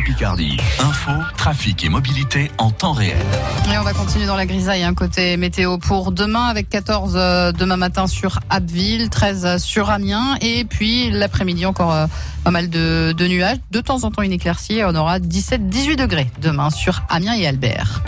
Picardie. Info, trafic et mobilité en temps réel. On va continuer dans la grisaille, côté météo pour demain avec 14 euh, demain matin sur Abbeville, 13 sur Amiens et puis l'après-midi encore euh, pas mal de, de nuages. De temps en temps une éclaircie et on aura 17-18 degrés demain sur Amiens et Albert.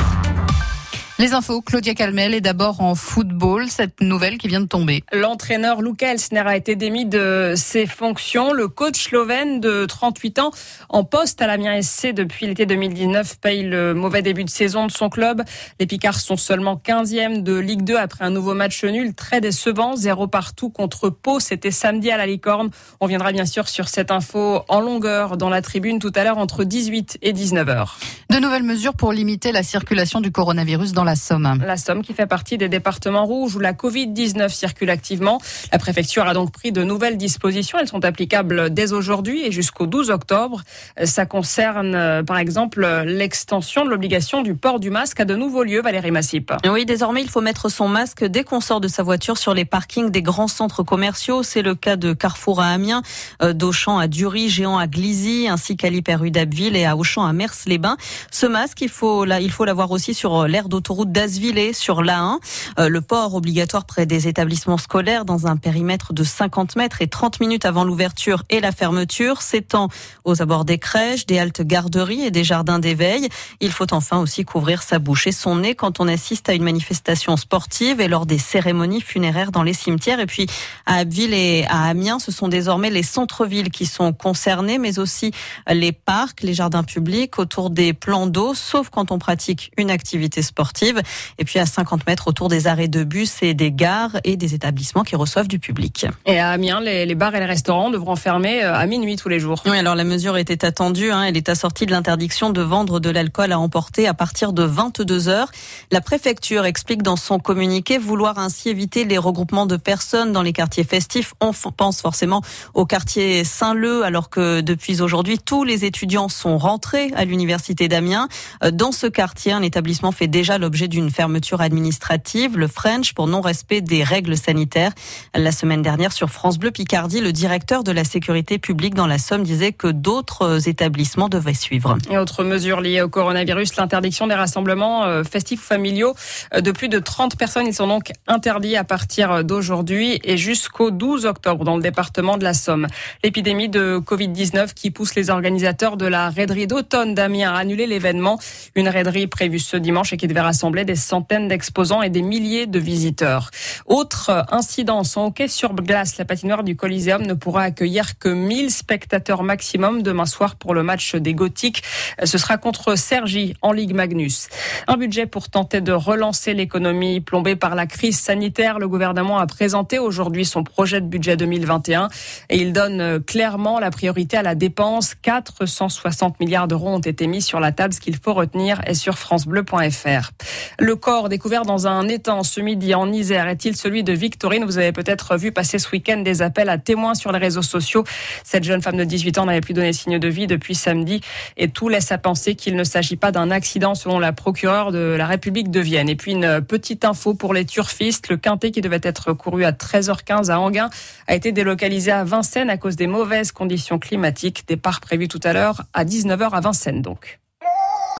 Les infos, Claudia Calmel est d'abord en football, cette nouvelle qui vient de tomber. L'entraîneur Luca Elsner a été démis de ses fonctions. Le coach slovène de 38 ans, en poste à l'Amiens SC depuis l'été 2019, paye le mauvais début de saison de son club. Les Picards sont seulement 15e de Ligue 2 après un nouveau match nul très décevant, zéro partout contre Pau. C'était samedi à la Licorne. On viendra bien sûr sur cette info en longueur dans la tribune tout à l'heure entre 18 et 19 h De nouvelles mesures pour limiter la circulation du coronavirus dans la Somme. La Somme qui fait partie des départements rouges où la Covid-19 circule activement. La préfecture a donc pris de nouvelles dispositions. Elles sont applicables dès aujourd'hui et jusqu'au 12 octobre. Ça concerne euh, par exemple l'extension de l'obligation du port du masque à de nouveaux lieux, Valérie Massip. Oui, désormais il faut mettre son masque dès qu'on sort de sa voiture sur les parkings des grands centres commerciaux. C'est le cas de Carrefour à Amiens, euh, d'Auchan à Dury, Géant à Glizy, ainsi qu'à l'Hyper d'Abbeville et à Auchan à Mers-les-Bains. Ce masque, il faut l'avoir aussi sur l'aire d'autoroute route d'Asvillé sur l'A1. Euh, le port obligatoire près des établissements scolaires dans un périmètre de 50 mètres et 30 minutes avant l'ouverture et la fermeture s'étend aux abords des crèches, des haltes garderies et des jardins d'éveil. Il faut enfin aussi couvrir sa bouche et son nez quand on assiste à une manifestation sportive et lors des cérémonies funéraires dans les cimetières. Et puis à Abbeville et à Amiens, ce sont désormais les centres-villes qui sont concernés, mais aussi les parcs, les jardins publics autour des plans d'eau, sauf quand on pratique une activité sportive. Et puis à 50 mètres autour des arrêts de bus et des gares et des établissements qui reçoivent du public. Et à Amiens, les, bars et les restaurants devront fermer euh, à minuit tous les jours. Oui, alors la mesure était attendue. Hein. Elle est assortie de l'interdiction de vendre de l'alcool à emporter à partir de 22 heures. La préfecture explique dans son communiqué vouloir ainsi éviter les regroupements de personnes dans les quartiers festifs. On pense forcément au quartier Saint-Leu, alors que depuis aujourd'hui, tous les étudiants sont rentrés à l'université d'Amiens. Euh, dans ce quartier, un établissement fait déjà l'objet d'une fermeture administrative, le French, pour non-respect des règles sanitaires. La semaine dernière, sur France Bleu Picardie, le directeur de la sécurité publique dans la Somme disait que d'autres établissements devaient suivre. Et autre mesure liée au coronavirus, l'interdiction des rassemblements euh, festifs ou familiaux euh, de plus de 30 personnes. Ils sont donc interdits à partir d'aujourd'hui et jusqu'au 12 octobre dans le département de la Somme. L'épidémie de Covid-19 qui pousse les organisateurs de la raiderie d'automne d'Amiens à annuler l'événement. Une raiderie prévue ce dimanche et qui devait rassembler des centaines d'exposants et des milliers de visiteurs. Autre incidence en hockey sur glace, la patinoire du Coliseum ne pourra accueillir que 1000 spectateurs maximum demain soir pour le match des Gothiques. Ce sera contre Sergi en Ligue Magnus. Un budget pour tenter de relancer l'économie plombée par la crise sanitaire. Le gouvernement a présenté aujourd'hui son projet de budget 2021 et il donne clairement la priorité à la dépense. 460 milliards d'euros ont été mis sur la table. Ce qu'il faut retenir est sur francebleu.fr. Le corps découvert dans un étang ce midi en Isère est-il celui de Victorine Vous avez peut-être vu passer ce week-end des appels à témoins sur les réseaux sociaux. Cette jeune femme de 18 ans n'avait plus donné signe de vie depuis samedi et tout laisse à penser qu'il ne s'agit pas d'un accident selon la procureure de la République de Vienne. Et puis une petite info pour les turfistes. Le quintet qui devait être couru à 13h15 à Anguin a été délocalisé à Vincennes à cause des mauvaises conditions climatiques. Départ prévu tout à l'heure à 19h à Vincennes donc.